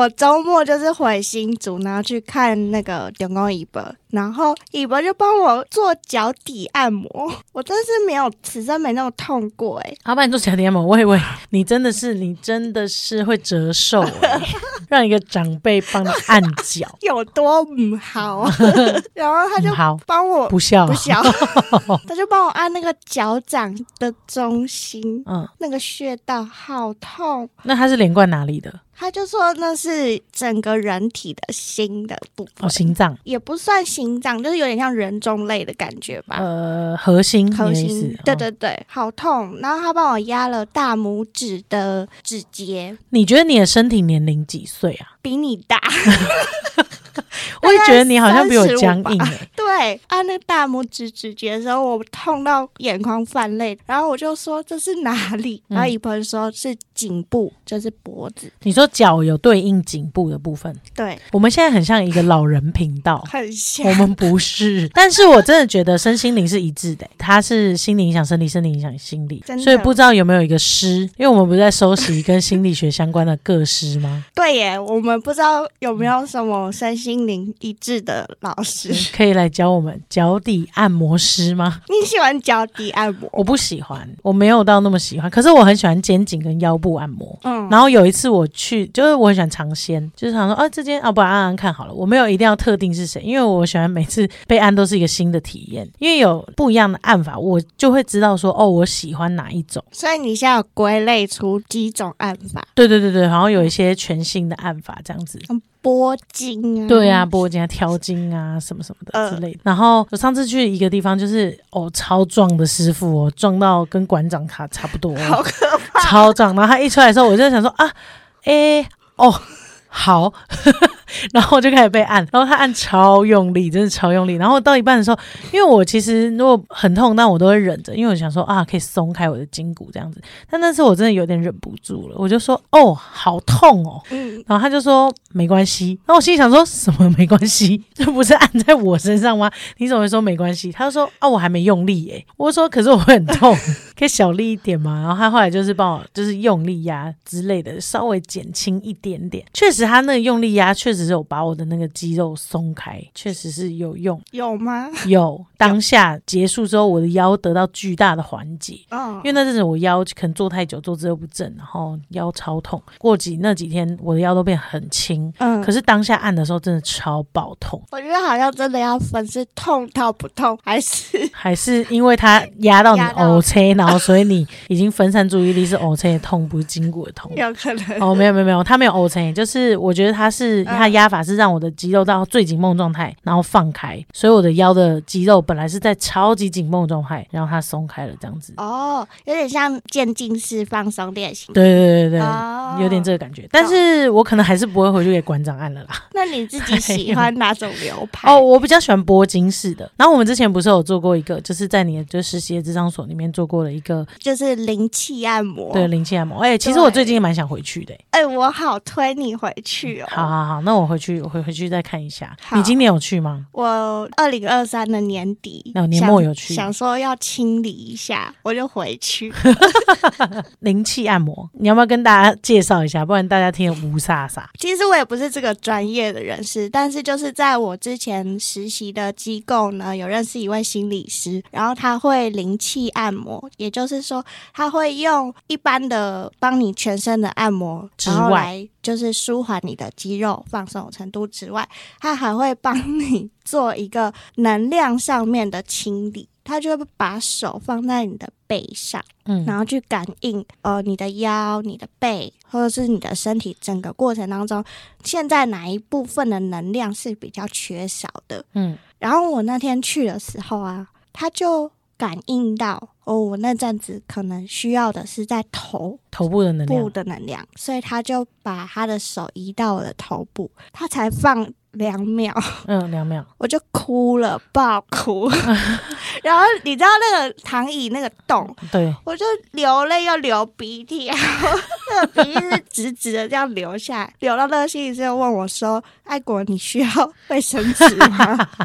我周末就是回新竹，然后去看那个点工尾巴，然后尾巴就帮我做脚底按摩，我真是没有此生没那么痛过哎、他帮你做脚底按摩，我以为你真的是你真的是会折寿、欸，让一个长辈帮你按脚，有多唔好，然后他就嗯好帮我不笑不笑，他就帮我按那个脚掌的中心，嗯，那个穴道好痛。那他是连贯哪里的？他就说那是整个人体的心的部分，哦，心脏，也不算心脏，就是有点像人中类的感觉吧。呃，核心，核心，对。哦对对，好痛。然后他帮我压了大拇指的指节，你觉得你的身体年龄几岁啊？比你大。我也觉得你好像比我35僵吧硬哎、对，按那大拇指指节的时候，我痛到眼眶泛泪，然后我就说这是哪里？嗯然后一朋友说是颈部，就是脖子。你说脚有对应颈部的部分，对，我们现在很像一个老人频道。很像我。们不是，但是我真的觉得身心灵是一致的、它是心理影响身体，身体影响心理所以不知道有没有一个师，因为我们不是在收集跟心理学相关的各师吗？对耶，我们不知道有没有什么身心灵一致的老师。可以来教我们脚底按摩师吗？你喜欢脚底按摩？我不喜欢，我没有到那么喜欢，可是我很喜欢肩颈跟腰部按摩。嗯，然后有一次我去，就是我很喜欢尝鲜，就是想说啊，这间啊，不然按按看好了。我没有一定要特定是谁，因为我喜欢每次被按都是一个新的体验，因为有不一样的按法，我就会知道说哦，我喜欢哪一种。所以你现在有归类出几种按法？对对对对，然后有一些全新的按法这样子。拨筋啊？对啊，拨筋啊、挑筋啊，什么什么的之类的。然后我上次去一个地方，就是哦，超壮的师傅哦，壮到跟馆长卡差不多、好可怕。超壮。然后他一出来的时候，我就想说啊，诶，哦，好，然后我就开始被按，然后他按超用力，真的超用力。然后到一半的时候，因为我其实如果很痛，那我都会忍着，因为我想说啊，可以松开我的筋骨这样子。但那次我真的有点忍不住了，我就说哦，好痛哦。嗯，然后他就说没关系，然后我心里想说什么没关系？这不是按在我身上吗？你怎么会说没关系？他就说啊，我还没用力耶。我说可是我会很痛，可以小力一点吗？然后他后来就是帮我就是用力压之类的，稍微减轻一点点。确实他那个用力压确实是有把我的那个肌肉松开，确实是有用。有吗？有当下结束之后，我的腰得到巨大的缓解。嗯因为那阵子我腰可能坐太久，坐姿又不正，然后腰超痛。过几那几天，我的腰都变很轻，嗯可是当下按的时候真的超爆痛，我觉得好像真的要分是痛到不痛，还是还是因为它压到你 O C，然后所以你已经分散注意力是 O 车的痛，不是筋骨的痛。有可能。哦，没有没有没有，他没有 O C，就是我觉得它是它压法是让我的肌肉到最紧绷状态，然后放开，所以我的腰的肌肉本来是在超级紧绷状态，然后它松开了这样子。哦，有点像渐进式放松练习。对对对对有点这个感觉，但是我可能还是不会回去给馆长按了啦。那你自己喜 欢哪种流派？哦，，我比较喜欢拨筋式的。然后我们之前不是有做过一个，就是在你的就实习的智商所里面做过了一个就是灵气按摩。对，灵气按摩。哎、其实我最近也蛮想回去的、哎、我好推你回去哦。好好好，那我回去，我回回去再看一下。你今年有去吗？我二零二三的年底，那年末有去想，想说要清理一下，我就回去。灵气按摩，你要不要跟大家介绍一下？不然大家听得无煞煞。其实我也不是这个专业的人士，但是就是在我之前实习的机构呢，有认识一位心理师，然后他会灵气按摩，也就是说他会用一般的帮你全身的按摩，之外来就是舒缓你的肌肉放松的程度之外，他还会帮 你做一个能量上面的清理。他就会把手放在你的背上，嗯，然后去感应呃你的腰、你的背，或者是你的身体整个过程当中，现在哪一部分的能量是比较缺少的。嗯，然后我那天去的时候啊，他就感应到哦，我那阵子可能需要的是在头头部的能部量，的能量，所以他就把他的手移到我的头部，他才放两秒，嗯，两秒。我就哭了，爆哭。然后你知道那个躺椅那个洞，对，我就流泪又流鼻涕，然后 那个鼻涕是直直的这样流下来，流到那个心理师又问我说：“爱国，你需要卫生纸吗？”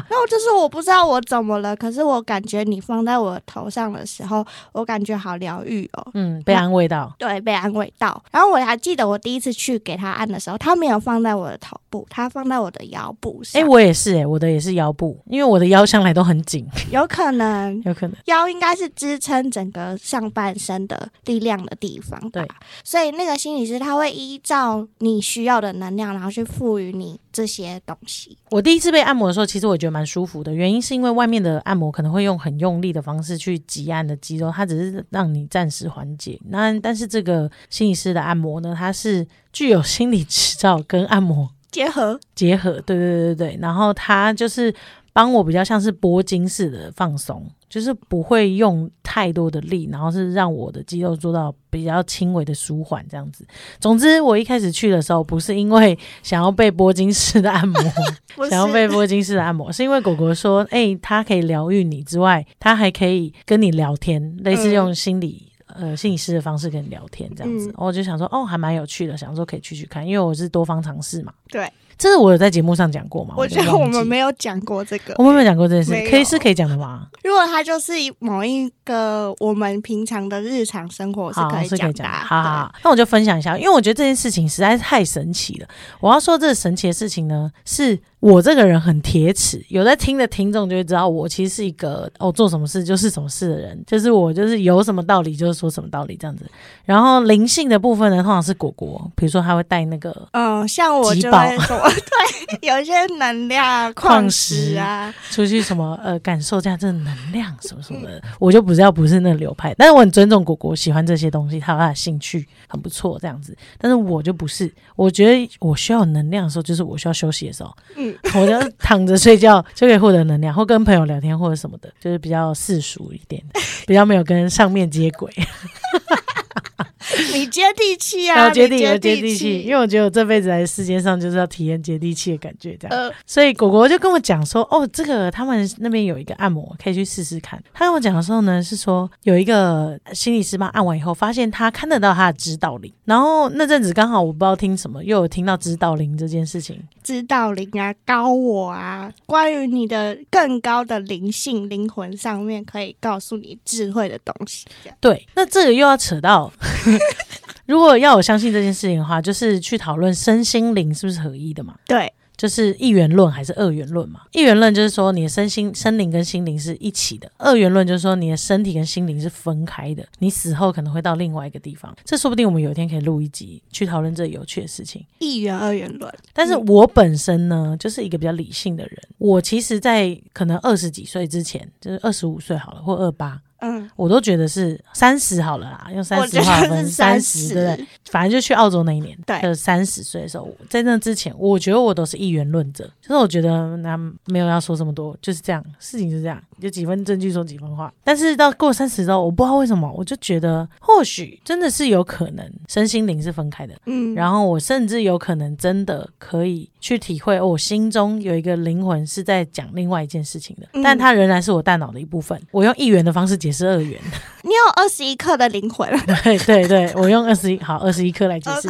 然后就是我不知道我怎么了，可是我感觉你放在我头上的时候，我感觉好疗愈哦。嗯，被安慰到。对，被安慰到。然后我还记得我第一次去给他按的时候，他没有放在我的头部，他放在我的腰部上。哎、我也是、哎，我的也是腰部，因为我的腰向来都很紧，有可能有可能。腰应该是支撑整个上半身的力量的地方吧。对所以那个心理师他会依照你需要的能量，然后去赋予你这些东西。我第一次被按摩的时候，其实我觉得蛮舒服的，原因是因为外面的按摩可能会用很用力的方式去挤按的肌肉，它只是让你暂时缓解。那但是这个心理师的按摩呢，它是具有心理执照跟按摩结合，结合，对对对对对，然后他就是帮我比较像是拨筋式的放松，就是不会用太多的力，然后是让我的肌肉做到比较轻微的舒缓这样子。总之，我一开始去的时候，不是因为想要被拨筋式的按摩，想要被拨筋式的按摩，是因为狗狗说，哎、它可以疗愈你之外，它还可以跟你聊天，类似用心理。呃，心理师的方式跟你聊天这样子，嗯我就想说，哦，还蛮有趣的，想说可以去去看，因为我是多方尝试嘛。对，这是我有在节目上讲过吗？我觉得我们没有讲过这个我。们没有讲过这件事可以是可以讲的吗？如果它就是某一个我们平常的日常生活是好，可以是可以讲的。好好好，那我就分享一下，因为我觉得这件事情实在是太神奇了。我要说这个神奇的事情呢，是我这个人很铁齿，有在听的听众就会知道，我其实是一个哦做什么事就是什么事的人，就是我就是有什么道理就是说什么道理这样子。然后灵性的部分呢，通常是果果，比如说他会带那个嗯，像我就会说，对，有一些能量矿矿石石啊，出去什么呃感受一下这个能量什么什么的，我就不知道不是那个流派，但是我很尊重果果喜欢这些东西，他有他的兴趣很不错这样子，但是我就不是，我觉得我需要能量的时候，就是我需要休息的时候，嗯，我就躺着睡觉就可以获得能量，或跟朋友聊天或者什么的，就是比较世俗一点，比较没有跟上面接轨，你接地气啊，接地气接地气，因为我觉得我这辈子来世界上就是要体验接地气的感觉，这样。呃，所以果果就跟我讲说，哦，这个他们那边有一个按摩，可以去试试看。他跟我讲的时候呢，是说有一个心理师帮按完以后，发现他看得到他的指导灵。然后那阵子刚好我不知道听什么，又有听到指导灵这件事情。指导灵啊，高我啊，关于你的更高的灵性、灵魂上面，可以告诉你智慧的东西。对，那这个又要扯到，如果要我相信这件事情的话，就是去讨论身心灵是不是合一的嘛。对，就是一元论还是二元论嘛？一元论就是说你的身心、身灵跟心灵是一起的；二元论就是说你的身体跟心灵是分开的，你死后可能会到另外一个地方。这说不定我们有一天可以录一集去讨论这有趣的事情。一元二元论，但是我本身呢，就是一个比较理性的人。我其实，在可能二十几岁之前，就是二十五岁好了，或二八，嗯，我都觉得是三十好了啦，用三十划分三十，对不对？反正就去澳洲那一年，对就是三十岁的时候，在那之前，我觉得我都是一元论者，就是我觉得那没有要说这么多，就是这样，事情是这样，有几分证据说几分话。但是到过三十之后，我不知道为什么，我就觉得或许真的是有可能身心灵是分开的，嗯，然后我甚至有可能真的可以去体会，哦我心中有一个灵魂是在讲另外一件事情的，嗯但它仍然是我大脑的一部分。我用一元的方式解释二元，你有二十一克的灵魂 对对对，我用二十一好二十一克来解释。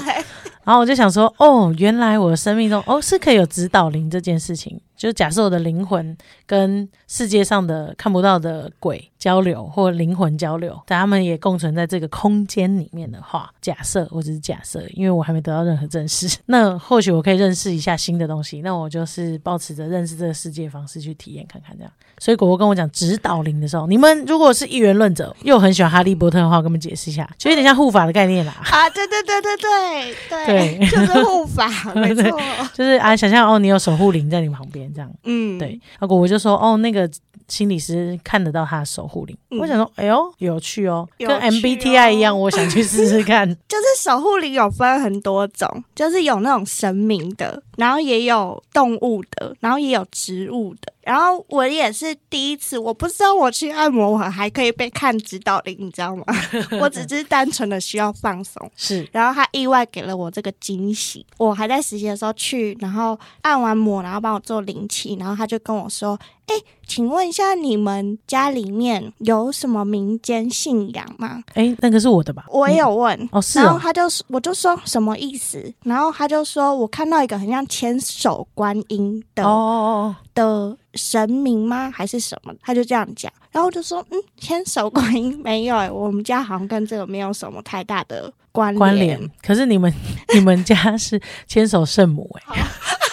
然后我就想说，哦，原来我的生命中哦是可以有指导灵这件事情。就是假设我的灵魂跟世界上的看不到的鬼交流，或灵魂交流，但他们也共存在这个空间里面的话，假设我只是假设，因为我还没得到任何证实，那或许我可以认识一下新的东西。那我就是保持着认识这个世界的方式去体验看看这样。所以果果跟我讲指导灵的时候，你们如果是一元论者，又很喜欢哈利波特的话，我跟你们解释一下，就有点像护法的概念啦。啊，对对对对对对，对 就是护法，没错，就是啊，想象哦，你有守护灵在你旁边这样，嗯，对。然后我就说哦，那个心理师看得到他的守护灵，嗯我想说，哎呦，有趣哦，有跟 MBTI 一样，哦我想去试试看。就是守护灵有分很多种，就是有那种神明的，然后也有动物的，然后也有植物的。然后我也是第一次，我不知道我去按摩，我还可以被看指导灵，你知道吗？我只是单纯的需要放松。是然后他意外给了我这个惊喜。我还在实习的时候去，然后按完摩，然后帮我做灵气，然后他就跟我说：“哎，请问一下，你们家里面有什么民间信仰吗哎，那个是我的吧？？”我也有问。哦，是哦，然后他就我就说什么意思？然后他就说我看到一个很像千手观音的、哦哦的神明吗？还是什么？他就这样讲。然后就说嗯，千手观音没有、欸，我们家好像跟这个没有什么太大的关联。可是你们 你们家是牵手圣母哎、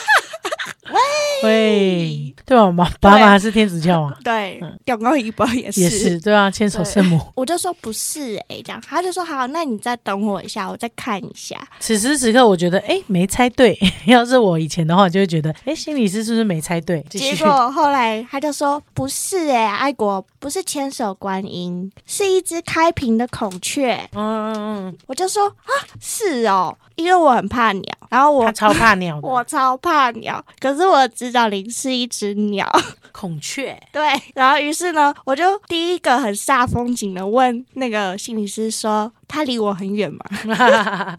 喂，对吧？妈爸爸是天主教啊，对嗯，永高一包也是。也是对啊，牵手圣母。我就说不是哎、这样他就说好，那你再等我一下，我再看一下。此时此刻，我觉得哎、没猜对。要是我以前的话，就会觉得哎、心理师是不是没猜对？结果后来他就说不是哎、爱国不是千手观音，是一只开屏的孔雀。嗯嗯嗯，我就说啊，是哦，因为我很怕鸟，然后我他超怕鸟，我超怕鸟，可是我的指导灵是一只鸟，孔雀。对，然后于是呢，我就第一个很煞风景的问那个心理师说，它离我很远吗？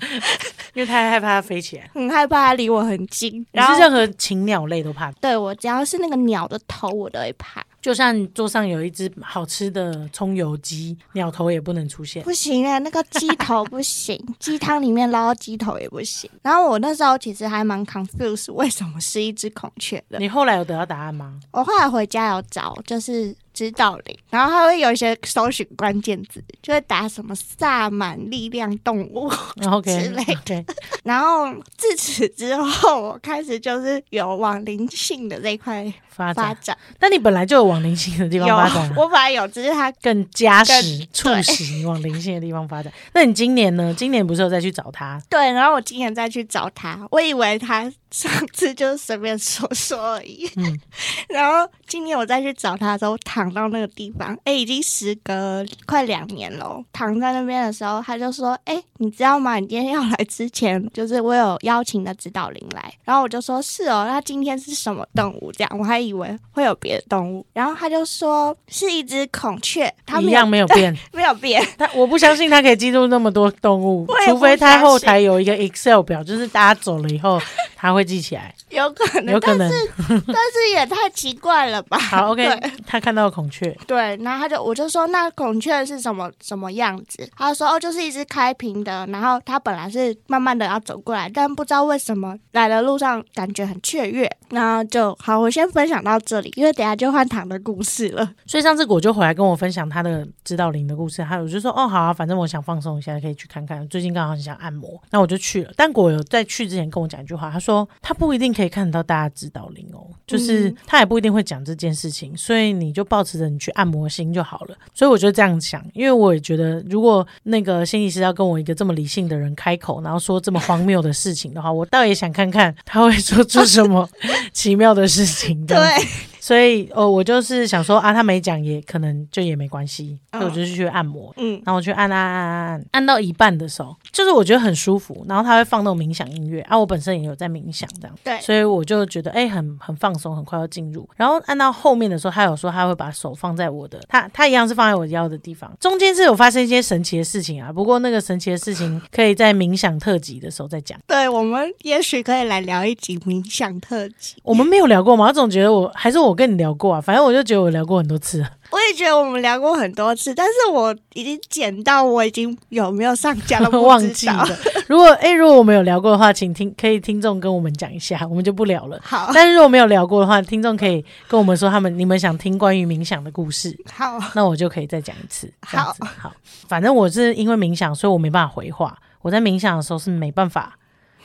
因为太害怕它飞起来。很害怕它离我很近，你然后是任何禽鸟类都怕，对我只要是那个鸟的头，我都会怕。就像桌上有一只好吃的葱油鸡，鸟头也不能出现。不行啊，那个鸡头不行，鸡汤里面捞鸡头也不行。然后我那时候其实还蛮 confused，为什么是一只孔雀的？你后来有得到答案吗？我后来回家有找，就是指导灵，然后他会有一些搜寻关键字，就会打什么萨满力量动物，OK 之类的 OK，然后自此之后，我开始就是有往灵性的这一块发展。发展。但你本来就有往灵性的地方发展、啊，我本来有，只是它更加更使促使你往灵性的地方发展。那你今年呢？今年不是有再去找他？对，然后我今年再去找他，我以为他上次就是随便说说而已，嗯 然后今年我再去找他的时候，躺到那个地方，哎，已经时隔快两年了。躺在那边的时候，他就说：“哎，你知道吗？你今天要来之前，就是我有邀请的指导灵来。”然后我就说：“是哦，那今天是什么动物？”这样我还以为会有别的动物，然后他就说是一只孔雀，他一样没有变。没有变。他我不相信他可以记住那么多动物除非他后台有一个 Excel 表，就是大家走了以后 他会记起来，有可能，有可能。但是也太奇怪了吧？好，OK，他看到孔雀，对，然后他就我就说那孔雀是什么什么样子？他说哦，就是一只开屏的，然后它本来是慢慢的要走过来，但不知道为什么来的路上感觉很雀跃，然后就好，我先分享到这里，因为等下就换糖的故事了。所以上次果就回来跟我分享他的指导灵的故事，还有我就说哦好啊，反正我想放松一下，可以去看看。最近刚好很想按摩，那我就去了。但果有在去之前跟我讲一句话，他说他不一定可以看得到大家指导灵哦，就是嗯他也不一定会讲这件事情，所以你就保持着你去按摩心就好了。所以我就这样想，因为我也觉得，如果那个心理师要跟我一个这么理性的人开口，然后说这么荒谬的事情的话，我倒也想看看他会做出什么 奇妙的事情。对，所以哦，我就是想说啊，他没讲也可能就也没关系，嗯所以我就去按摩。嗯，然后我去按按按按按，按到一半的时候，就是我觉得很舒服，然后他会放那种冥想音乐啊，我本身也有在冥想这样，对，所以我就觉得哎、很很放松，很快要进入。然后按到后面的时候，他有说他会把手放在我的，他他一样是放在我腰的地方，中间是有发生一些神奇的事情啊，不过那个神奇的事情可以在冥想特辑的时候再讲。对，我们也许可以来聊一集冥想特辑。我们没有聊过吗？我总觉得我还是我跟你聊过啊，反正我就觉得我聊过很多次了。我也觉得我们聊过很多次，但是我已经剪到我已经有没有上架都 忘。记了。如果哎、如果我们有聊过的话，请听可以听众跟我们讲一下，我们就不聊了。好，但是如果没有聊过的话，听众可以跟我们说他们你们想听关于冥想的故事，好，那我就可以再讲一次。这样子好，反正我是因为冥想，所以我没办法回话。我在冥想的时候是没办法，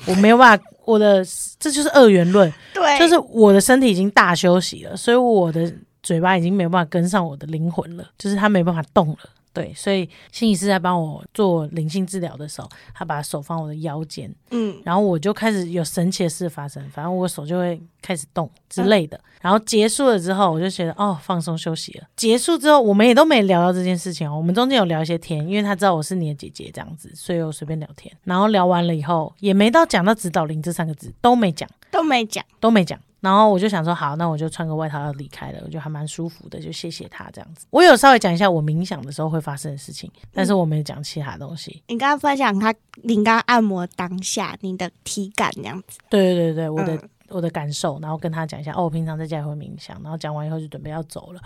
我没有办法，我的这就是二元论，对，就是我的身体已经大休息了，所以我的嘴巴已经没有办法跟上我的灵魂了，就是它没办法动了。对，所以心理师在帮我做灵性治疗的时候，他把手放我的腰间，嗯，然后我就开始有神奇的事发生，反正我手就会开始动之类的。然后结束了之后，我就觉得哦，放松休息了。结束之后，我们也都没聊到这件事情哦，我们中间有聊一些天，因为他知道我是你的姐姐这样子，所以我随便聊天。然后聊完了以后，也没到讲到指导灵这三个字，都没讲。都没讲。都没讲，然后我就想说，好，那我就穿个外套要离开了，我觉得还蛮舒服的，就谢谢他这样子。我有稍微讲一下我冥想的时候会发生的事情，但是我没有讲其他东西。你刚刚分享他，你刚刚按摩当下你的体感这样子，对对对对，我的、嗯我的感受，然后跟他讲一下，哦，我平常在家也会冥想，然后讲完以后就准备要走了。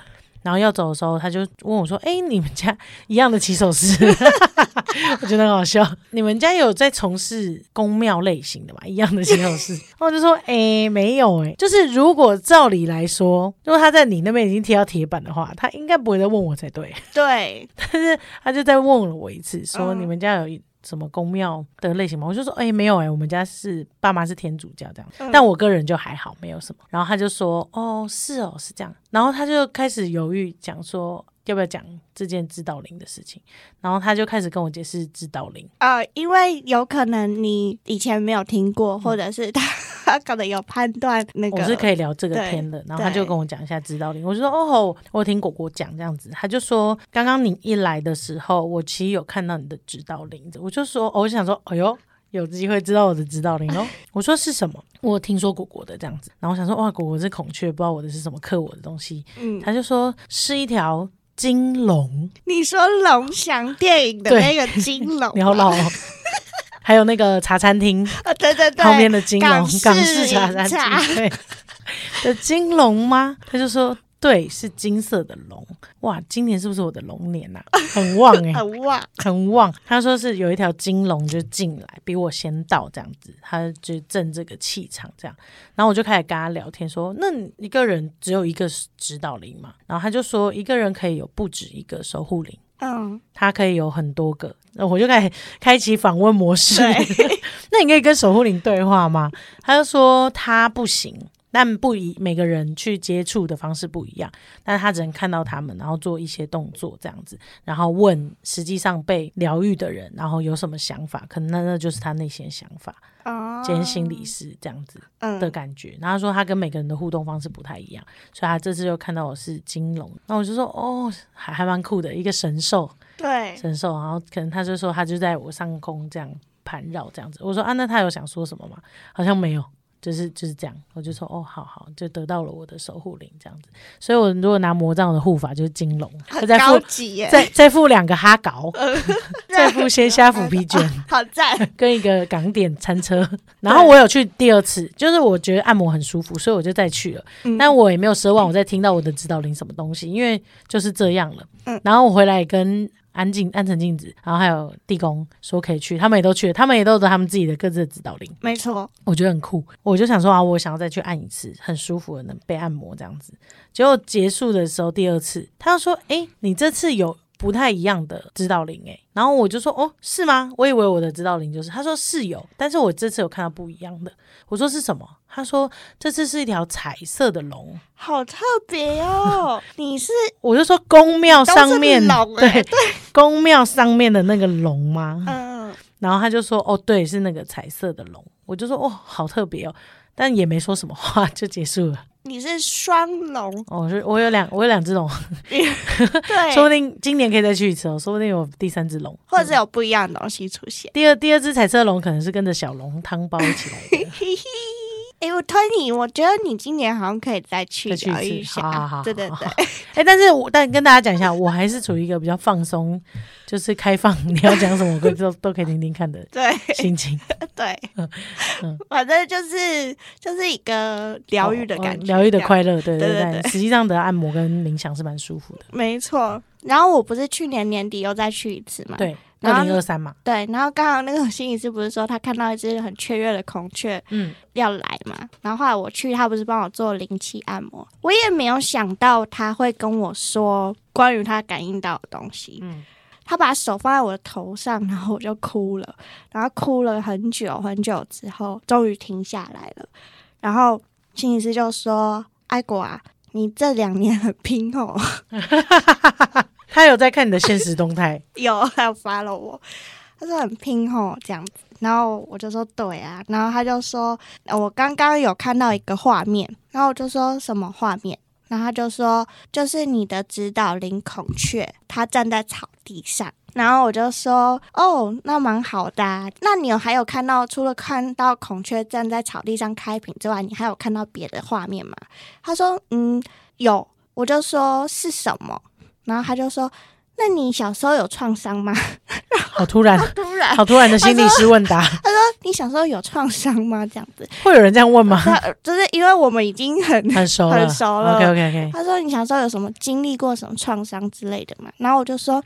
然后要走的时候，他就问我说：“哎、你们家一样的起手式？” 我觉得很好笑。你们家有在从事宫庙类型的吗？一样的起手式？然后我就说：“哎、没有哎、就是如果照理来说，如果他在你那边已经贴到铁板的话，他应该不会再问我才对。对，但是他就再问了我一次，说嗯你们家有一什么宫庙的类型吗？我就说，哎、没有哎、我们家是爸妈是天主教这样，嗯但我个人就还好，没有什么。然后他就说，哦，是哦，是这样。然后他就开始犹豫，讲说要不要讲这件指导灵的事情。然后他就开始跟我解释指导灵。呃，因为有可能你以前没有听过，或者是他他 可能有判断那个，我是可以聊这个对天的，然后他就跟我讲一下指导灵，我就说哦，我有听果果讲这样子，他就说刚刚你一来的时候，我其实有看到你的指导灵，我就说，哦我就想说，哎呦。有机会知道我的指导灵哦，我说是什么？我有听说果果的这样子，然后我想说哇，果果是孔雀，不知道我的是什么刻我的东西，嗯，他就说是一条金龙，你说龙翔电影的那个金龙，你好老哦，还有那个茶餐厅。啊，对对对，旁边的金龙港式港式茶餐厅对。的金龙吗？他就说对，是金色的龙。哇，今年是不是我的龙年呐、很旺哎、很旺，很旺。他说是有一条金龙就进来，比我先到这样子，他就正这个气场这样。然后我就开始跟他聊天说，那你一个人只有一个指导灵嘛？然后他就说一个人可以有不止一个守护灵。嗯，他可以有很多个，那我就开始开启访问模式。那你可以跟守护灵对话吗？他就说他不行，但不一每个人去接触的方式不一样，但是他只能看到他们，然后做一些动作这样子，然后问实际上被疗愈的人，然后有什么想法，可能那那就是他内心的想法，哦，兼心理师这样子嗯的感觉。然后他说他跟每个人的互动方式不太一样，所以他这次又看到我是金龙，那我就说哦，还还蛮酷的一个神兽。对，神兽，然后可能他就说他就在我上空这样盘绕这样子。我说啊，那他有想说什么吗？好像没有，就是就是这样。我就说哦，好好，就得到了我的守护灵这样子。所以我如果拿魔杖的护法就是金龙，再附级耶，再再附两个哈搞，再附鲜虾腐皮卷。好赞，跟一个港点餐车，然后我有去第二次，就是我觉得按摩很舒服，所以我就再去了。嗯但我也没有奢望我再听到我的指导灵什么东西，因为就是这样了。嗯然后我回来跟安静、安城镜子，然后还有地宫说可以去，他们也都去了，他们也都有他们自己的各自的指导灵，没错，我觉得很酷。我就想说啊，我想要再去按一次，很舒服的能被按摩这样子。结果结束的时候，第二次他就说：“哎、你这次有不太一样的指导灵哎。”然后我就说：“哦，是吗？我以为我的指导灵就是。”他说是有，但是我这次有看到不一样的。我说是什么？他说这次是一条彩色的龙。好特别哦，你是我就说宫庙上面都是龙欸对宫庙上面的那个龙吗？嗯，然后他就说：“哦，对，是那个彩色的龙。”我就说：“哦，好特别哦。”但也没说什么话，就结束了。你是双龙，哦，我是我有两，我有两只龙，对，说不定今年可以再去一次哦，说不定有第三只龙，或者是有不一样的东西出现。第二第二只彩色龙可能是跟着小龙汤包一起来的，嘿嘿，哎，我推你，我觉得你今年好像可以再去一次疗愈一下，好好好对对对，哎、但是我但跟大家讲一下，我还是处于一个比较放松，就是开放，你要讲什么，我都都可以听听看的对心情，对嗯，反正就是就是一个疗愈的感觉，哦疗愈的快乐，对对对实际上的按摩跟冥想是蛮舒服的，没错。然后我不是去年年底又再去一次嘛？对，二零二三嘛，对，然后刚刚那个 心理师不是说他看到一只很雀跃的孔雀嗯，要来嘛，然后后来我去，他不是帮我做灵气按摩，我也没有想到他会跟我说关于他感应到的东西。嗯他把手放在我的头上，然后我就哭了，然后哭了很久很久之后，终于停下来了。然后心理师就说：“爱果啊，你这两年很拼哦。” 他有在看你的现实动态，有，还有发了我，他说很拼吼这样子，然后我就说对啊，然后他就说我刚刚有看到一个画面，然后我就说什么画面，然后他就说就是你的指导灵孔雀，它站在草地上，然后我就说：“哦，那蛮好的啊、那你有还有看到除了看到孔雀站在草地上开屏之外，你还有看到别的画面吗？”他说：“嗯，有。”我就说：“是什么？”然后他就说：“那你小时候有创伤吗 好突然，？”突然，好突然的心理师问答，他说：“你小时候有创伤吗？”这样子，会有人这样问吗？他就是因为我们已经很很熟了，很熟了 OK OK OK，他说：“你小时候有什么经历过什么创伤之类的吗？”然后我就说：“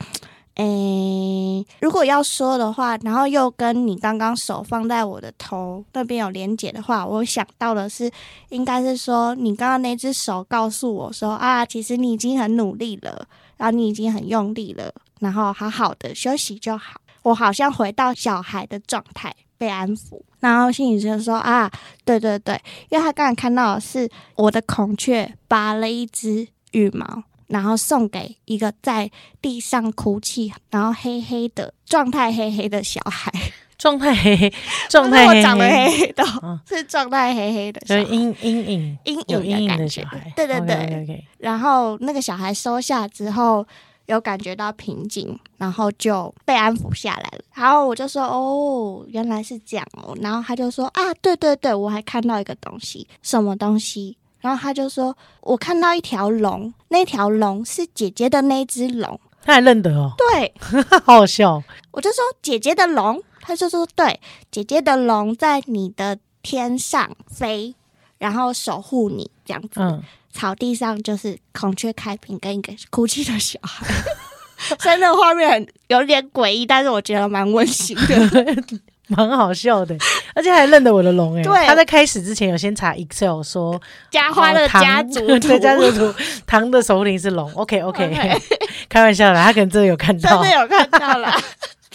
诶、如果要说的话，然后又跟你刚刚手放在我的头那边有连结的话，我想到的是，应该是说你刚刚那只手告诉我说啊，其实你已经很努力了，然后你已经很用力了，然后好好的休息就好。我好像回到小孩的状态，被安抚。然后心理师就说啊，对对对，因为他刚才看到是我的孔雀拔了一只羽毛，然后送给一个在地上哭泣，然后黑黑的状态黑黑的小孩，状态黑黑，状态长得黑，黑黑的，嗯 是状态黑黑的小孩，就是阴阴影，阴影的感觉的小孩，对对对 o k 然后那个小孩收下之后，有感觉到平静，然后就被安抚下来了。然后我就说：“哦，原来是这样哦。”然后他就说：“啊，对对对，我还看到一个东西，什么东西？”然后他就说：“我看到一条龙，那条龙是姐姐的那只龙。他还认得哦，对，好好笑，我就说姐姐的龙，他就说对，姐姐的龙在你的天上飞，然后守护你这样子。嗯，草地上就是孔雀开屏跟一个哭泣的小孩，虽然那个画面很有点诡异，但是我觉得蛮温馨的。蛮好笑的，而且还认得我的龙哎，对。他在开始之前有先查 Excel 说家花的家族图，对家族图，唐的首领是龙，OK OK，OK 开玩笑啦，他可能真的有看到。真的，有看到了。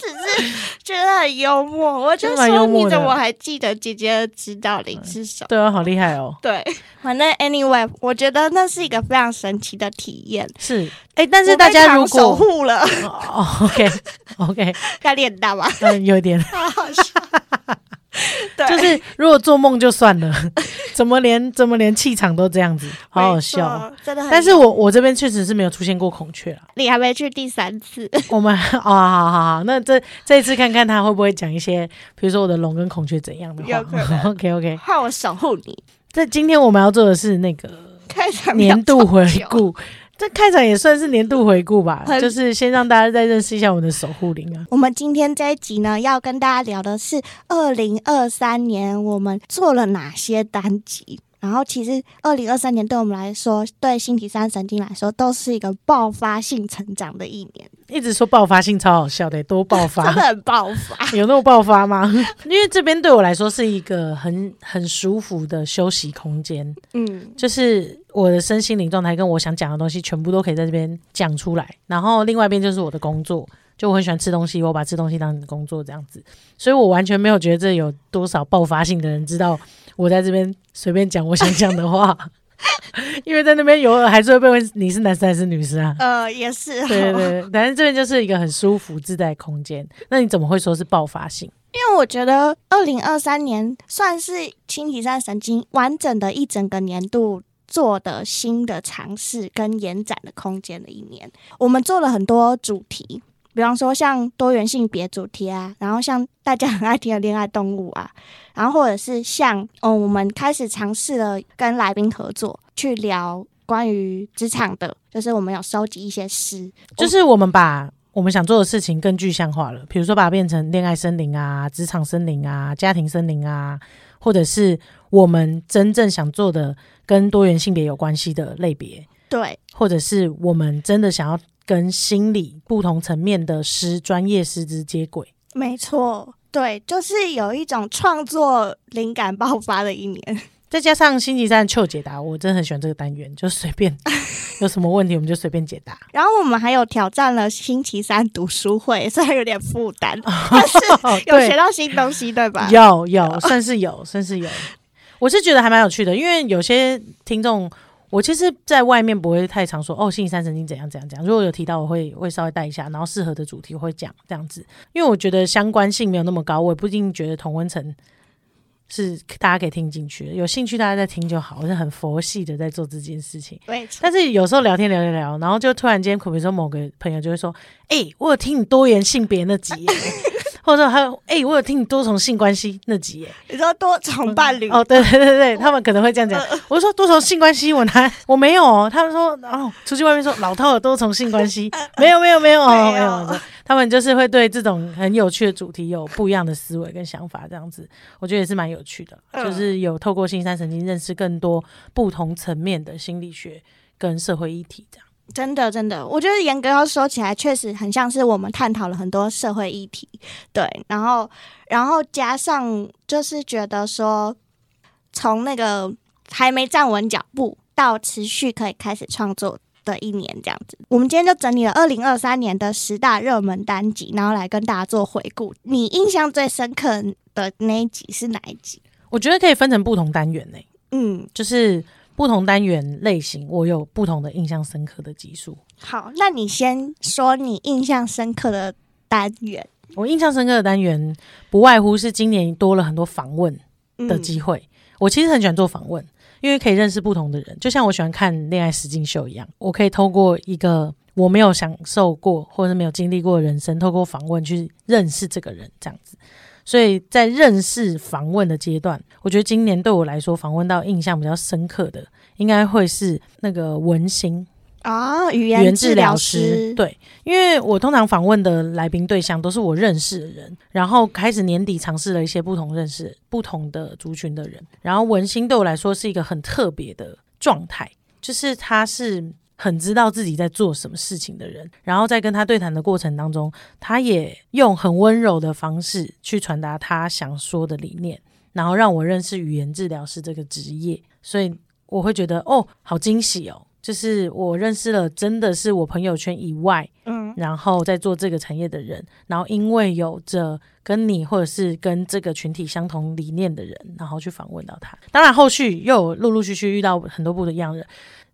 只是觉得很幽默，我就 说你怎么还记得姐姐的指导灵是什么？对啊，好厉害哦，对，反正 anyway，我觉得那是一个非常神奇的体验。是，哎，但是大家如果守果护了，哦，OK OK，压力很大吧？嗯，有点。好好笑。对，就是如果做梦就算了，怎么连怎么连气场都这样子，好好笑。但是我我这边确实是没有出现过孔雀了。你还没去第三次，我们哦，好好好，那这这一次看看他会不会讲一些，比如说我的龙跟孔雀怎样的话。OK OK，换我守护你。这今天我们要做的是那个开场年度回顾，这开场也算是年度回顾吧，就是先让大家再认识一下我们的守护灵啊。我们今天这一集呢，要跟大家聊的是二零二三年我们做了哪些单集。然后，其实二零二三年对我们来说，对星期三神经来说，都是一个爆发性成长的一年，一直说爆发性超好笑的，多爆发 真的，很爆发。有那么爆发吗？因为这边对我来说是一个很很舒服的休息空间，嗯，就是我的身心灵状态跟我想讲的东西，全部都可以在这边讲出来。然后另外一边就是我的工作，就我很喜欢吃东西，我把吃东西当你的工作这样子，所以我完全没有觉得这有多少爆发性的人知道我在这边随便讲我想讲的话。因为在那边有还是会被问你是男生还是女生啊？呃，也是、哦，对对对，反正这边就是一个很舒服自在空间。那你怎么会说是爆发性？因为我觉得二零二三年算是轻体三神经完整的一整个年度做的新的尝试跟延展的空间的一年。我们做了很多主题，比方说像多元性别主题啊，然后像大家很爱听的恋爱动物啊，然后或者是像嗯，我们开始尝试了跟来宾合作去聊关于职场的，就是我们有收集一些诗，就是我们把我们想做的事情更具象化了，比如说把它变成恋爱森林啊、职场森林啊、家庭森林啊，或者是我们真正想做的跟多元性别有关系的类别，对，或者是我们真的想要跟心理不同层面的师、专业师资接轨。没错，对，就是有一种创作灵感爆发的一年。再加上星期三秋解答，我真的很喜欢这个单元，就随便 有什么问题我们就随便解答。然后我们还有挑战了星期三读书会，虽然有点负担，但是 哦，有学到新东西，对吧？有有，算是有，算是有。我是觉得还蛮有趣的，因为有些听众，我其实在外面不会太常说哦，星期三神经怎样怎样怎样。如果有提到，我会会稍微带一下，然后适合的主题我会讲这样子，因为我觉得相关性没有那么高，我也不一定觉得同温层是大家可以听进去的，有兴趣大家在听就好，我是很佛系的在做这件事情。但是有时候聊天聊聊聊，然后就突然间，比如说某个朋友就会说：“哎、我有听你多元性别那集耶，或者说还有哎、我有听你多重性关系那集耶。”你知道多重伴侣哦，对对对对，他们可能会这样讲。我就说多重性关系，我拿我没有哦。他们说哦，出去外面说老套有多重性关系，没有没有没有哦没有没有。他们就是会对这种很有趣的主题有不一样的思维跟想法，这样子我觉得也是蛮有趣的。嗯就是有透过新三神经认识更多不同层面的心理学跟社会议题，这样。真的真的，我觉得严格要说起来，确实很像是我们探讨了很多社会议题，对，然后然后加上就是觉得说，从那个还没站稳脚步到持续可以开始创作。的一年这样子，我们今天就整理了二零二三年的十大热门单集，然后来跟大家做回顾。你印象最深刻的那一集是哪一集？我觉得可以分成不同单元呢、嗯，就是不同单元类型，我有不同的印象深刻的集数。好，那你先说你印象深刻的单元我印象深刻的单元，不外乎是今年多了很多访问的嗯机会。我其实很喜欢做访问，因为可以认识不同的人，就像我喜欢看恋爱实境秀一样，我可以透过一个我没有享受过或者是没有经历过的人生，透过访问去认识这个人，这样子。所以在认识访问的阶段，我觉得今年对我来说，访问到印象比较深刻的，应该会是那个文心啊，语语言言治疗师师。，对，因为我通常访问的来宾对象都是我认识的人，然后开始年底尝试了一些不同认识不同的族群的人，然后文心对我来说是一个很特别的状态，就是他是。很知道自己在做什么事情的人，然后在跟他对谈的过程当中，他也用很温柔的方式去传达他想说的理念，然后让我认识语言治疗师这个职业，所以我会觉得哦，好惊喜哦！就是我认识了真的是我朋友圈以外，嗯，然后在做这个产业的人，然后因为有着跟你或者是跟这个群体相同理念的人，然后去访问到他。当然后续又有陆陆续续遇到很多不一样的人，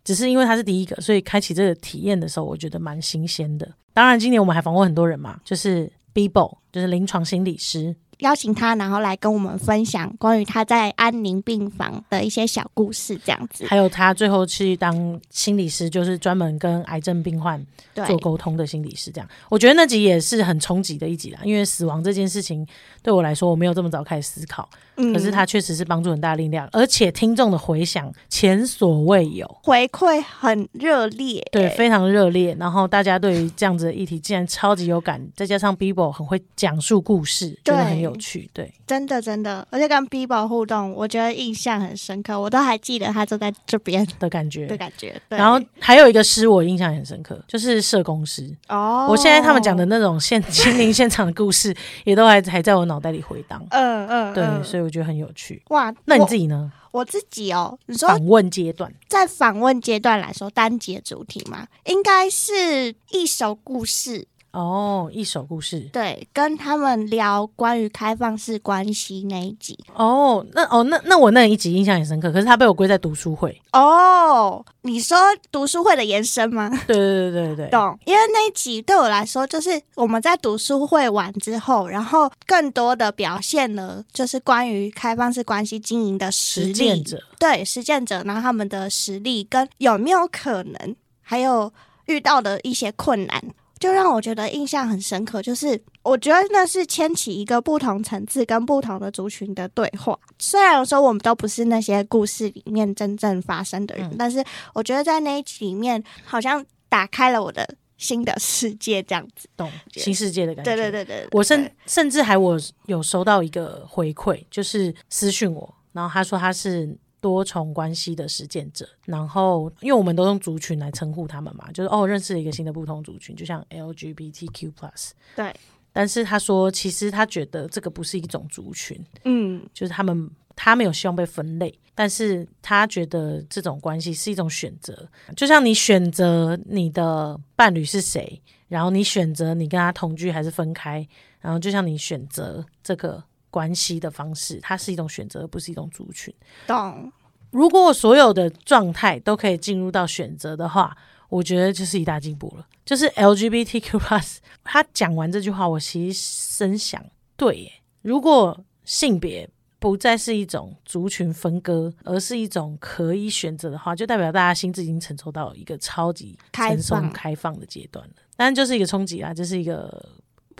只是因为他是第一个，所以开启这个体验的时候，我觉得蛮新鲜的。当然今年我们还访问很多人嘛，就是 Bibo，就是临床心理师，邀请他，然后来跟我们分享关于他在安宁病房的一些小故事，这样子。还有他最后去当心理师，就是专门跟癌症病患，做沟通的心理师，这样我觉得那集也是很冲击的一集啦。因为死亡这件事情对我来说，我没有这么早开始思考，嗯可是它确实是帮助很大的力量，而且听众的回响前所未有，回馈很热烈，对，非常热烈。然后大家对于这样子的议题竟然超级有感，再加上 Bibo 很会讲述故事，真的很有趣，对。真的真的，而且跟 Bibo 互动，我觉得印象很深刻，我都还记得他坐在这边的感觉的。感觉。对然后还有一个诗，我印象很深刻，就是社工师。哦，我现在他们讲的，那种现 亲临现场的故事，也都还还在我脑袋里回荡。嗯嗯，对，嗯所以我觉得很有趣。哇，那你自己呢？我自己哦，你说访问阶段在访问阶段来说，单节主题嘛，应该是一首故事，哦，一首故事对，跟他们聊关于开放式关系那一集。哦，那哦那那我那一集印象也深刻，可是他被我归在读书会。哦，你说读书会的延伸吗？对对对对对，懂，因为那一集对我来说，就是我们在读书会完之后，然后更多的表现了，就是关于开放式关系经营的实力，实践者对实践者，然后他们的实力跟有没有可能，还有遇到的一些困难，就让我觉得印象很深刻。就是我觉得那是牵起一个不同层次跟不同的族群的对话。虽然说我们都不是那些故事里面真正发生的人，嗯但是我觉得在那一集里面，好像打开了我的新的世界，这样子。懂新世界的感觉。对对对对，对我甚甚至还我有收到一个回馈，就是私讯我，然后他说他是多重关系的实践者，然后因为我们都用族群来称呼他们嘛，就是哦认识了一个新的不同族群，就像 LGBTQ plus。对，但是他说其实他觉得这个不是一种族群，嗯。就是他们他没有希望被分类，但是他觉得这种关系是一种选择，就像你选择你的伴侣是谁，然后你选择你跟他同居还是分开，然后就像你选择这个关系的方式，它是一种选择，而不是一种族群。懂，如果所有的状态都可以进入到选择的话，我觉得就是一大进步了。就是 LGBTQ plus，他讲完这句话，我其实深想，对耶，如果性别不再是一种族群分割，而是一种可以选择的话，就代表大家心智已经承受到一个超级开成熟放开放的阶段了。当然，就是一个冲击啦，这是一个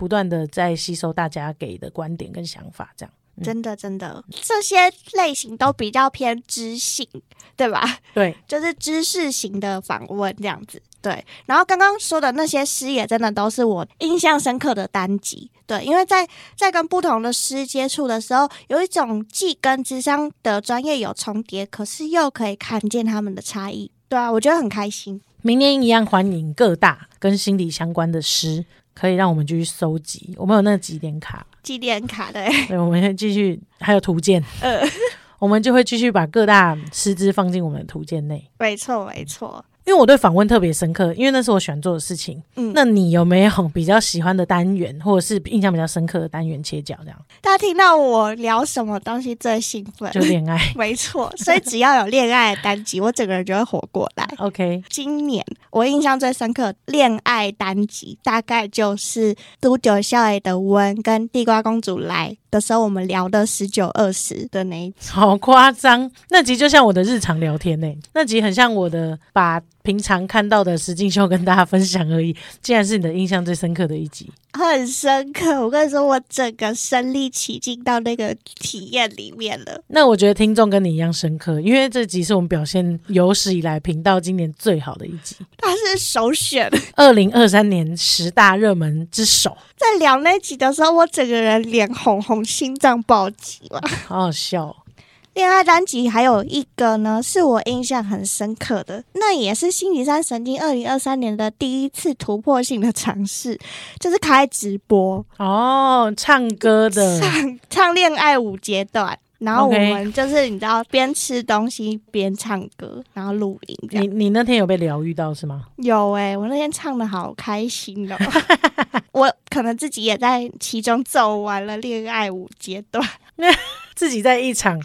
不断的在吸收大家给的观点跟想法，这样。嗯真的真的，这些类型都比较偏知性，对吧？对，就是知识型的访问这样子。对，然后刚刚说的那些诗也真的都是我印象深刻的单集。对，因为在在跟不同的诗接触的时候，有一种既跟智商的专业有重叠，可是又可以看见他们的差异。对啊，我觉得很开心。明年一样欢迎各大跟心理相关的诗，可以让我们继续收集。我们有那个几点卡，几点卡的，对，我们先继续，还有图鉴，呃，我们就会继续把各大师资放进我们的图鉴内。没错没错。因为我对访问特别深刻，因为那是我喜欢做的事情。嗯那你有没有比较喜欢的单元，或者是印象比较深刻的单元切角？这样大家听到我聊什么东西最兴奋？就恋爱。没错，所以只要有恋爱的单集，我整个人就会活过来。OK，今年我印象最深刻的恋爱单集，大概就是都九笑爱的温跟地瓜公主来的时候，我们聊的十九二十的那一集。好夸张！那集就像我的日常聊天呢、那集很像我的把平常看到的实境秀跟大家分享而已，竟然是你的印象最深刻的一集。很深刻，我跟你说，我整个身临其境到那个体验里面了。那我觉得听众跟你一样深刻，因为这集是我们表现有史以来频道今年最好的一集，它是首选，二零二三年十大热门之首，在聊那集的时候，我整个人脸红红，心脏暴击了。好好笑、哦。恋爱单集还有一个呢，是我印象很深刻的，那也是星期三神经二零二三年的第一次突破性的尝试，就是开直播哦，唱歌的，唱唱恋爱舞阶段。然后我们就是你知道边吃东西边唱歌，然后录音这你。你那天有被疗愈到是吗？有诶、我那天唱的好开心哦，我可能自己也在其中走完了恋爱舞阶段。自己在一场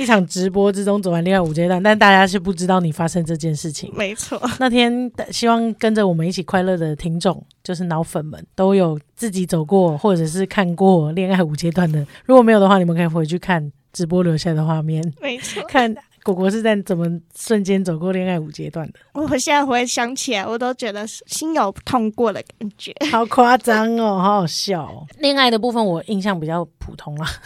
一场直播之中走完恋爱五阶段，但大家是不知道你发生这件事情。没错，那天希望跟着我们一起快乐的听众，就是脑粉们，都有自己走过或者是看过恋爱五阶段的。如果没有的话，你们可以回去看直播留下的画面，没错。看果果是在怎么瞬间走过恋爱五阶段的，我现在回想起来，我都觉得心有痛过的感觉。好夸张哦，好好笑哦。恋爱的部分我印象比较普通啦。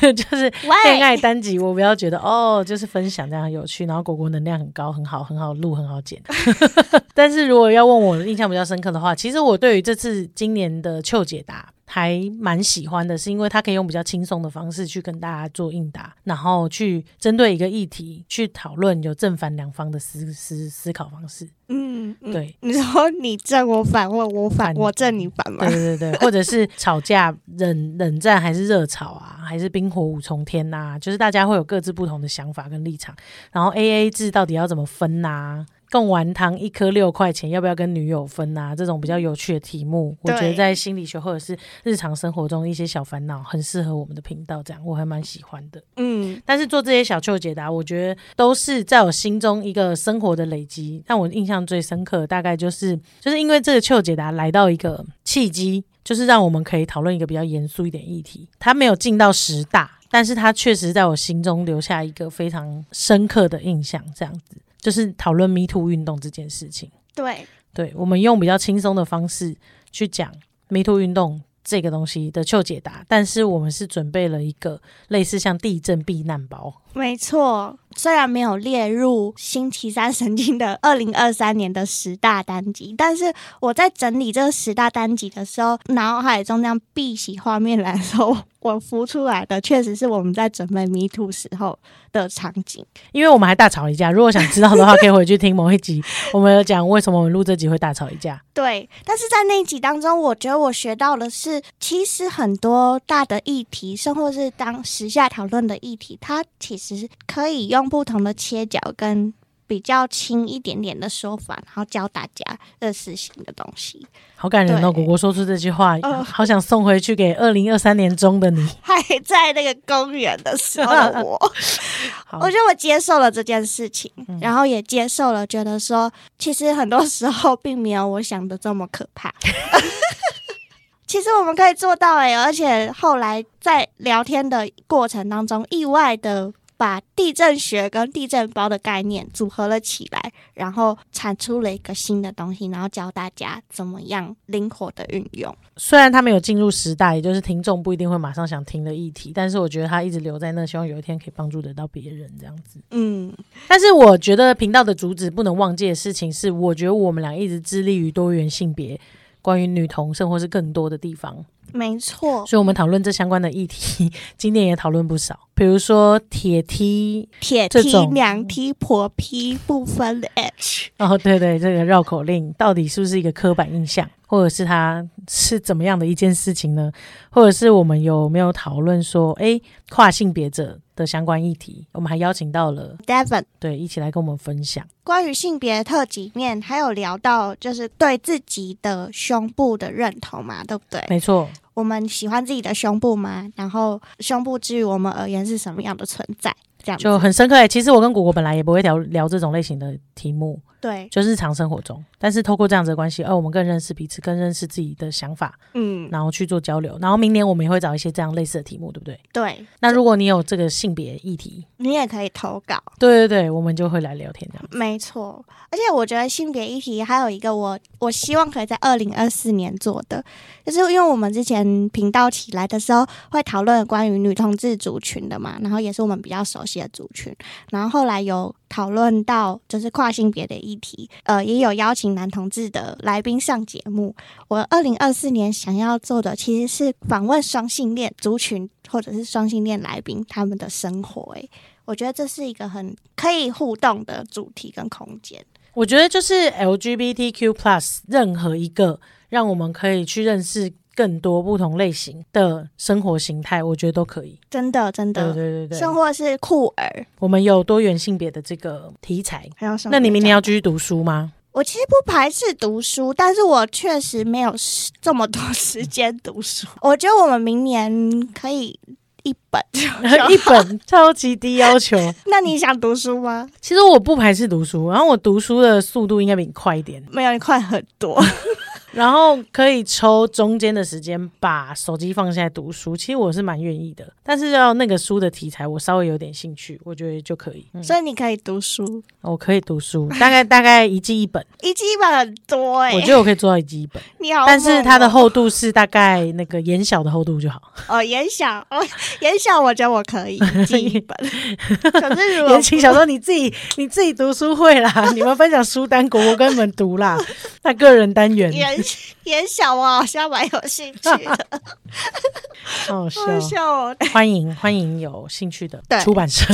就是恋爱单集，我不要觉得哦，就是分享这样很有趣，然后果果能量很高，很好，很好录，很好剪。但是如果要问我印象比较深刻的话，其实我对于这次今年的秋解答还蛮喜欢的，是因为他可以用比较轻松的方式去跟大家做应答，然后去针对一个议题去讨论有正反两方的思思思考方式。嗯，嗯对，你说你正我反，我我反，反我正你反吗对？对 对对，或者是吵架冷冷战还是热吵啊，还是冰火五重天呐、就是大家会有各自不同的想法跟立场。然后 A A 制到底要怎么分呐、贡丸汤一颗六块钱，要不要跟女友分呐、这种比较有趣的题目，我觉得在心理学或者是日常生活中一些小烦恼，很适合我们的频道，这样我还蛮喜欢的。嗯，但是做这些小糗解答，我觉得都是在我心中一个生活的累积。让我印象最深刻大概就是，就是因为这个糗解答来到一个契机，就是让我们可以讨论一个比较严肃一点议题。它没有进到十大，但是它确实在我心中留下一个非常深刻的印象。这样子，就是讨论 Me Too 运动这件事情。对，对我们用比较轻松的方式去讲 Me Too 运动这个东西的求解答，但是我们是准备了一个类似像地震避难包。没错。虽然没有列入星期三神经的 二零二三年的十大单集，但是我在整理这十大单集的时候，脑海中这样碧玺画面来的时候，我浮出来的确实是我们在准备 Me Too 时候的场景。因为我们还大吵一架，如果想知道的话，可以回去听某一集，我们有讲为什么我们录这集会大吵一架。对，但是在那一集当中，我觉得我学到的是，其实很多大的议题，甚或是当时下讨论的议题，它其实可以用不同的切角跟比较轻一点点的说法，然后教大家认识新的东西。好感人哦！果果说出这句话，呃好想送回去给二零二三年中的你。还在那个公园的时候的我，我觉得我接受了这件事情，然后也接受了，觉得说，其实很多时候并没有我想的这么可怕。其实我们可以做到哎、而且后来在聊天的过程当中，意外的把地震学跟地震包的概念组合了起来，然后产出了一个新的东西，然后教大家怎么样灵活的运用。虽然他没有进入时代，也就是听众不一定会马上想听的议题，但是我觉得他一直留在那，希望有一天可以帮助得到别人这样子。嗯，但是我觉得频道的主旨不能忘记的事情是，我觉得我们俩一直致力于多元性别，关于女同甚或是更多的地方，没错，所以我们讨论这相关的议题，今年也讨论不少，比如说铁梯，铁梯、娘梯、婆批不分的 H。哦，对对，这个绕口令到底是不是一个刻板印象，或者是它是怎么样的一件事情呢？或者是我们有没有讨论说，哎，跨性别者的相关议题？我们还邀请到了 Devon 对一起来跟我们分享。关于性别特辑面，还有聊到就是对自己的胸部的认同嘛，对不对？没错，我们喜欢自己的胸部吗？然后胸部至于我们而言是什么样的存在？这样就很深刻诶。其实我跟果果本来也不会聊聊这种类型的题目，对，就日常生活中，但是透过这样子的关系，呃，我们更认识彼此，更认识自己的想法，嗯，然后去做交流。然后明年我们也会找一些这样类似的题目，对不对？对，那如果你有这个性别议题，你也可以投稿。对对对，我们就会来聊天这样。没错，而且我觉得性别议题还有一个我我希望可以在二零二四年做的，就是因为我们之前频道起来的时候会讨论关于女同志族群的嘛，然后也是我们比较熟悉的族群，然后后来有讨论到就是跨性别的议题，呃，也有邀请男同志的来宾上节目。我二零二四年想要做的其实是访问双性恋族群或者是双性恋来宾他们的生活、诶，我觉得这是一个很可以互动的主题跟空间。我觉得就是 LGBTQ plus 任何一个让我们可以去认识更多不同类型的生活形态，我觉得都可以。真的，真的，对对对，生活是酷儿，我们有多元性别的这个题材。还有什么？那你明年要继续读书吗？我其实不排斥读书，但是我确实没有这么多时间读书。我觉得我们明年可以一本。一本超级低要求。那你想读书吗？其实我不排斥读书，然后我读书的速度应该比你快一点，没有，你快很多。然后可以抽中间的时间把手机放下来读书。其实我是蛮愿意的，但是要那个书的题材我稍微有点兴趣，我觉得就可以。嗯，所以你可以读书，我可以读书，大概大概一季一本，一季一本很多哎、我觉得我可以做到一季一本，你好但是它的厚度是大概那个眼小的厚度就好。哦，眼小哦，眼小，我觉得我可以一季一本。可是如果言情小说你自己你自己读书会啦，你们分享书单，国国跟你们读啦。那个人单元，眼眼小，我好像蛮有兴趣的，好好笑。笑哦。欢迎欢迎有兴趣的对出版社，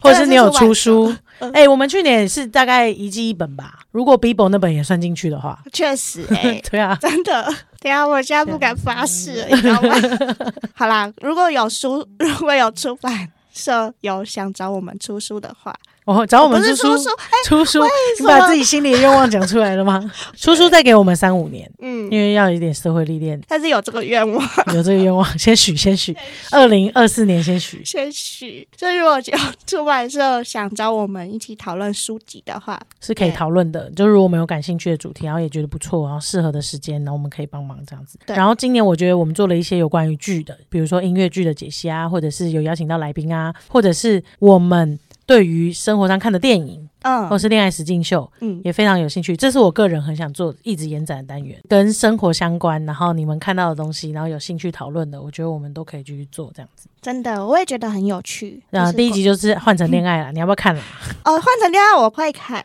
或者是你有出书出。哎、我们去年也是大概一季一本吧。如果 Bibo 那本也算进去的话，确实哎、对啊，真的。等一下，我现在不敢发誓了，你知道吗？好啦，如果有书，如果有出版社有想找我们出书的话，哦，找我们不是出书出书，你把自己心里的愿望讲出来了吗？出书再给我们三五年，嗯，因为要有一点社会历练，但是有这个愿望，有这个愿望，先许先许，二零二四年先许。先许。所以如果有出版社想找我们一起讨论书籍的话，是可以讨论的，就是如果我们有感兴趣的主题，然后也觉得不错，然后适合的时间，然后我们可以帮忙这样子。对然后今年我觉得我们做了一些有关于剧的，比如说音乐剧的解析啊，或者是有邀请到来宾啊，或者是我们对于生活上看的电影，嗯或嗯是恋爱实境秀，嗯，也非常有兴趣。这是我个人很想做、一直延展的单元，跟生活相关，然后你们看到的东西，然后有兴趣讨论的，我觉得我们都可以继续做这样子。真的，我也觉得很有趣。那、就是第一集就是换成恋爱了，你要不要看了？哦，换成恋爱我会看，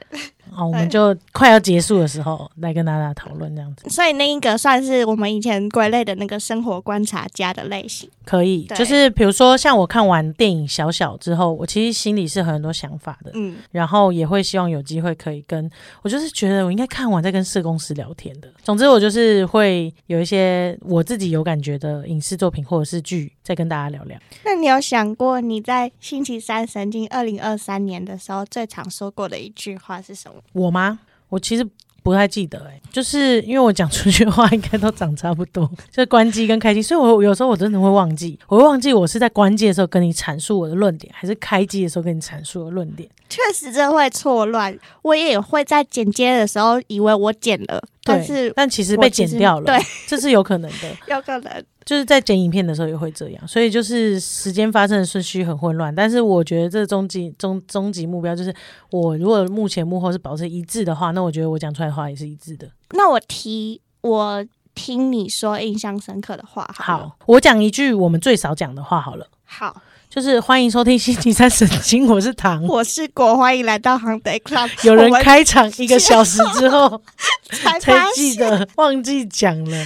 好，我们就快要结束的时候来跟大家讨论这样子。所以那一个算是我们以前归类的那个生活观察家的类型。可以，就是比如说像我看完电影《小小》之后，我其实心里是很多想法的，嗯，然后也会希望有机会可以跟我，就是觉得我应该看完再跟社工师聊天的。总之，我就是会有一些我自己有感觉的影视作品或者是剧，再跟大家聊聊。那你有想过你在星期三神经二零二三年的时候最常说过的一句话是什么？我吗？我其实。不太记得哎、就是因为我讲出去的话应该都长差不多，就关机跟开机，所以我有时候我真的会忘记，我会忘记我是在关机的时候跟你阐述我的论点，还是开机的时候跟你阐述我的论点。确实这会错乱，我也会在剪接的时候以为我剪了但是但其实被剪掉了，对，这是有可能的。有可能就是在剪影片的时候也会这样，所以就是时间发生的顺序很混乱。但是我觉得这终极终终极目标就是，我如果目前幕后是保持一致的话，那我觉得我讲出来的话也是一致的。那我提我听你说印象深刻的话好，好，我讲一句我们最少讲的话好了，好，就是欢迎收听星期三神经，我是唐。我是果，欢迎来到 n Day Club。有人开场一个小时之后 才才，记得忘记讲了，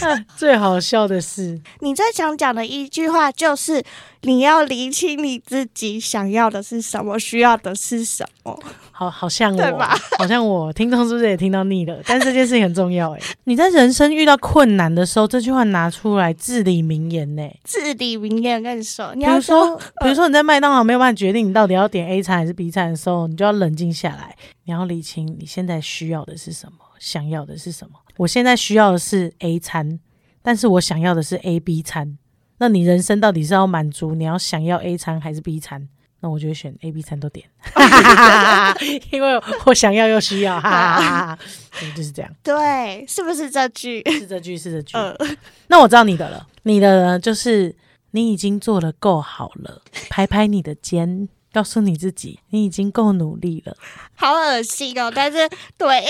啊最好笑的是，你最常讲的一句话就是你要理清你自己想要的是什么，需要的是什么。好好像我，好像我，听众是不是也听到腻了？但这件事情很重要哎。你在人生遇到困难的时候，这句话拿出来至理名言呢。至理名言跟你说，你比如要说，比如说你在麦当劳没有办法决定你到底要点 A 餐还是 B 餐的时候，你就要冷静下来，你要理清你现在需要的是什么，想要的是什么。我现在需要的是 A 餐，但是我想要的是 A、B 餐。那你人生到底是要满足你要想要 A 餐还是 B 餐？那我就会选 A、B 餐都点，因为我想要又需要，哈哈哈哈 对，就是这样。对，是不是这句？是这句，是这句。呃，那我知道你的了，你的呢就是你已经做的够好了，拍拍你的肩，告诉你自己你已经够努力了。好恶心哦！但是对，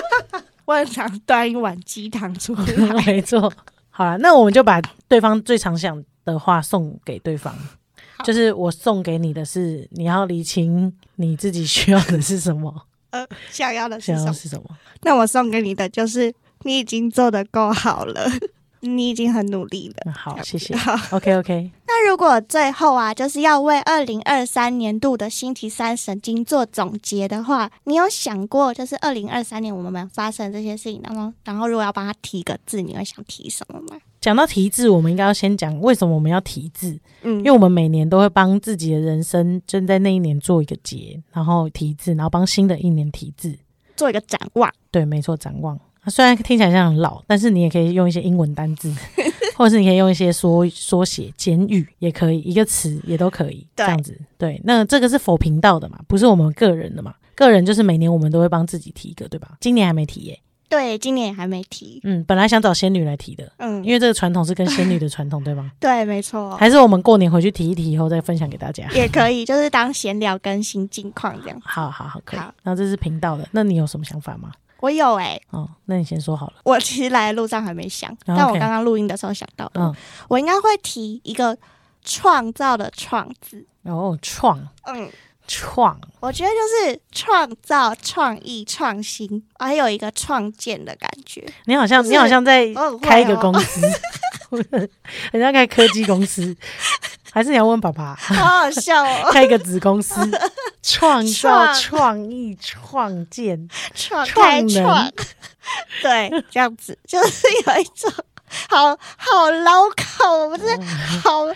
我很常端一碗鸡汤出来。没错。好了，那我们就把对方最常想的话送给对方，好 就是我送给你的是你要理清你自己需要的是什么，呃，想要的是想什么？要的是什么。那我送给你的就是你已经做的够好了，你已经很努力了。嗯好，谢谢。好，OK OK，那如果最后啊，就是要为二零二三年度的星期三神经做总结的话，你有想过，就是二零二三年我们发生这些事情，然后，然后如果要帮他提个字，你会想提什么吗？讲到题字，我们应该要先讲为什么我们要题字。嗯因为我们每年都会帮自己的人生，就在那一年做一个结，然后题字，然后帮新的一年题字。做一个展望。对，没错，展望。啊虽然听起来像很老，但是你也可以用一些英文单字，或者是你可以用一些缩缩写、简语，也可以，一个词也都可以，这样子。对，那这个是否频道的嘛，不是我们个人的嘛？个人就是每年我们都会帮自己提一个，对吧？今年还没提耶。对，今年也还没提。嗯，本来想找仙女来提的，嗯，因为这个传统是跟仙女的传统，对吗？对，没错，还是我们过年回去提一提，以后再分享给大家。也可以，就是当闲聊更新近况这样。好好好，可以好。那这是频道的，那你有什么想法吗？我有哎、哦，那你先说好了。我其实来的路上还没想，哦但我刚刚录音的时候想到的，嗯，我应该会提一个创造的创字。哦，创嗯，创，我觉得就是创造、创意、创新，还有一个创建的感觉。你好像就是你好像在开一个哦公司，人家开科技公司，还是你要问爸爸。好好笑哦，开一个子公司，创造、创创意、创建，创创。开能。创，对，这样子就是有一种好好牢口，不是好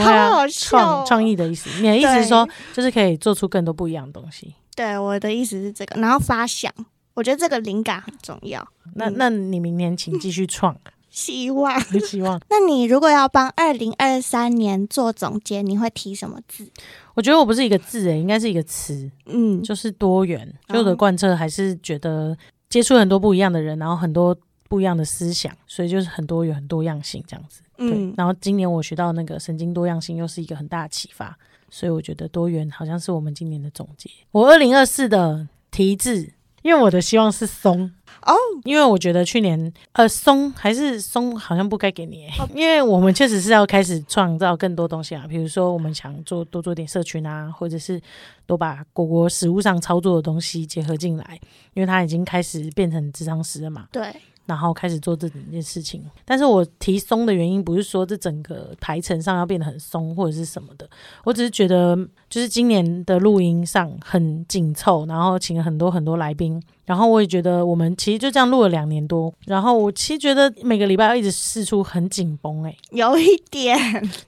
好好笑哦创创意的意思。你的意思是说，就是可以做出更多不一样的东西。对，我的意思是这个，然后发想，我觉得这个灵感很重要。那嗯那你明年请继续创，希望。希望。那你如果要帮二零二三年做总结，你会提什么字？我觉得我不是一个字诶，应该是一个词。嗯，就是多元，哦就我的贯彻还是觉得接触很多不一样的人，然后很多不一样的思想，所以就是很多元、很多样性这样子。对，嗯然后今年我学到那个神经多样性，又是一个很大的启发，所以我觉得多元好像是我们今年的总结。我二零二四的题字，因为我的希望是松。哦，因为我觉得去年呃松还是松，好像不该给你因为我们确实是要开始创造更多东西啊，比如说我们想做多做点社群啊，或者是多把果果实物上操作的东西结合进来，因为它已经开始变成智商师了嘛，对，然后开始做这整件事情。但是我提松的原因不是说这整个排程上要变得很松或者是什么的，我只是觉得就是今年的录音上很紧凑，然后请了很多很多来宾，然后我也觉得我们其实就这样录了两年多，然后我其实觉得每个礼拜要一直试出很紧绷，诶，有一点，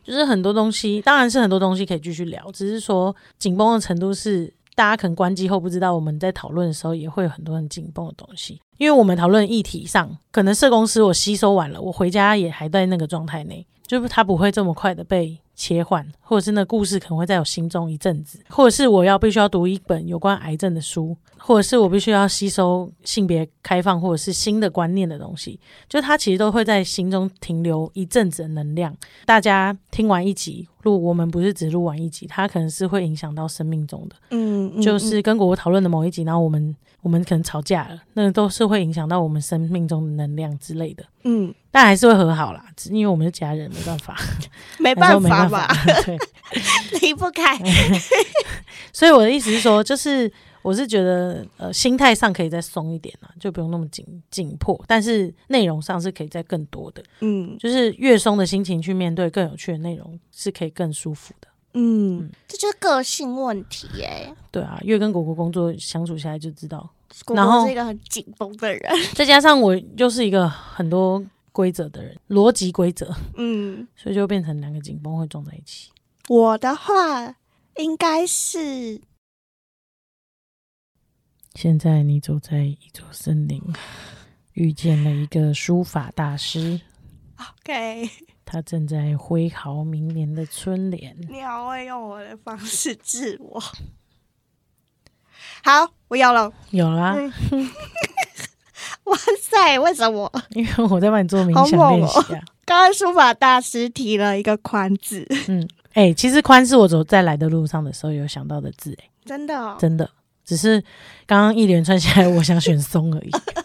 就是很多东西，当然是很多东西可以继续聊，只是说紧绷的程度是大家可能关机后不知道，我们在讨论的时候也会有很多很紧绷的东西，因为我们讨论议题上，可能社公司我吸收完了，我回家也还在那个状态内，就是它不会这么快的被切换，或者是那故事可能会在我心中一阵子，或者是我要必须要读一本有关癌症的书，或者是我必须要吸收性别开放或者是新的观念的东西，就它其实都会在心中停留一阵子的能量。大家听完一集录，我们不是只录完一集，它可能是会影响到生命中的。嗯，嗯就是跟果果讨论的某一集，然后我们我们可能吵架了，那都是会影响到我们生命中的能量之类的，嗯，但还是会和好啦，只因为我们是家人，没办法，没办法没办法吧，对，离不开。所以我的意思是说，就是我是觉得呃心态上可以再松一点啊，就不用那么紧紧迫，但是内容上是可以再更多的，嗯。就是越松的心情去面对更有趣的内容，是可以更舒服的。嗯，这就是个性问题耶。对啊，越跟果果工作相处下来就知道，果然后果是一个很紧绷的人，再加上我又是一个很多规则的人，逻辑规则，嗯，所以就变成两个紧绷会撞在一起。我的话应该是。现在你走在一座森林，遇见了一个书法大师，OK，他正在挥毫明年的春联。你好会用我的方式治我。好，我有了。有啦，嗯 哇塞，为什么因为我在帮你做冥想练习啊。刚刚书法大师提了一个宽字？嗯，哎、其实宽是我走在来的路上的时候有想到的字、哎，真的、哦？真的，只是刚刚一连串下来，我想选松而已。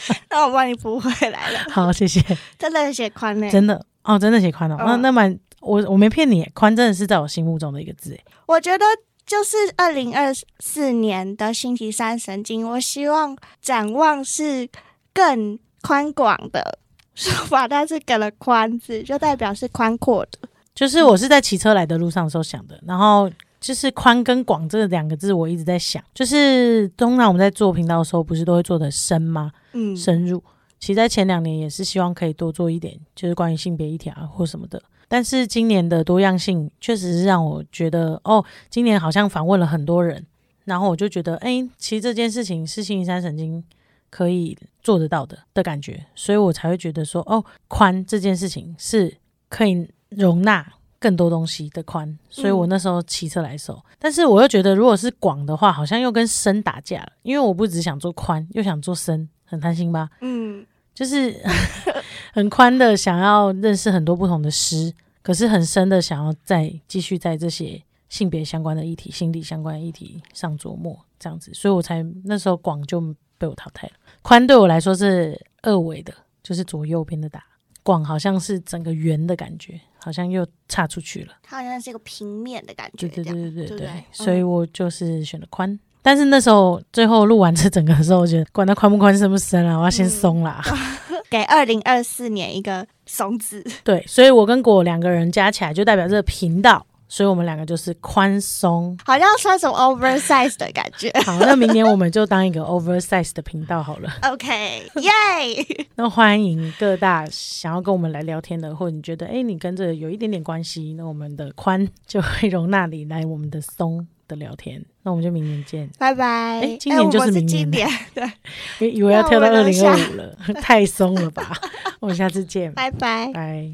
那我帮你补回来了。好，谢谢。真的写宽呢？真的哦，真的写宽了，那嗯那蛮我我没骗你，宽真的是在我心目中的一个字，哎，我觉得就是二零二四年的星期三神经，我希望展望是更宽广的。书法但是给了宽字，就代表是宽阔的。就是我是在骑车来的路上的时候想的，然后就是宽跟广这两个字，我一直在想，就是通常我们在做频道的时候，不是都会做的深吗？嗯，深入。其实，在前两年也是希望可以多做一点，就是关于性别议题啊或什么的。但是今年的多样性确实是让我觉得，哦，今年好像访问了很多人，然后我就觉得，哎，其实这件事情是星期三神经可以做得到的的感觉，所以我才会觉得说，哦，宽这件事情是可以容纳更多东西的宽，所以我那时候骑车来的时候，但是我又觉得，如果是广的话，好像又跟深打架了，因为我不只想做宽，又想做深，很贪心吧？嗯，就是 很宽的想要认识很多不同的诗，可是很深的想要再继续在这些性别相关的议题、心理相关的议题上琢磨，这样子，所以我才那时候广就被我淘汰了。宽对我来说是二维的，就是左右边的打；广好像是整个圆的感觉，好像又岔出去了。它好像是一个平面的感觉，对对对对对所以嗯我就是选了宽。但是那时候最后录完这整个的时候，我觉得管它宽不宽、深不深啊，我要先嗯松啦。给二零二四年一个松字。对，所以我跟果两个人加起来就代表这个频道，所以我们两个就是宽松。好像穿什么 oversize 的感觉。好，那明年我们就当一个 oversize 的频道好了。OK，耶！那欢迎各大想要跟我们来聊天的，或者你觉得哎、诶你跟这有一点点关系，那我们的宽就会容纳你来我们的松的聊天。那我们就明年见。拜拜。哎今年就是明年今年，对，以 以为要跳到二零二五了，太松了吧？我们下次见，拜拜。拜。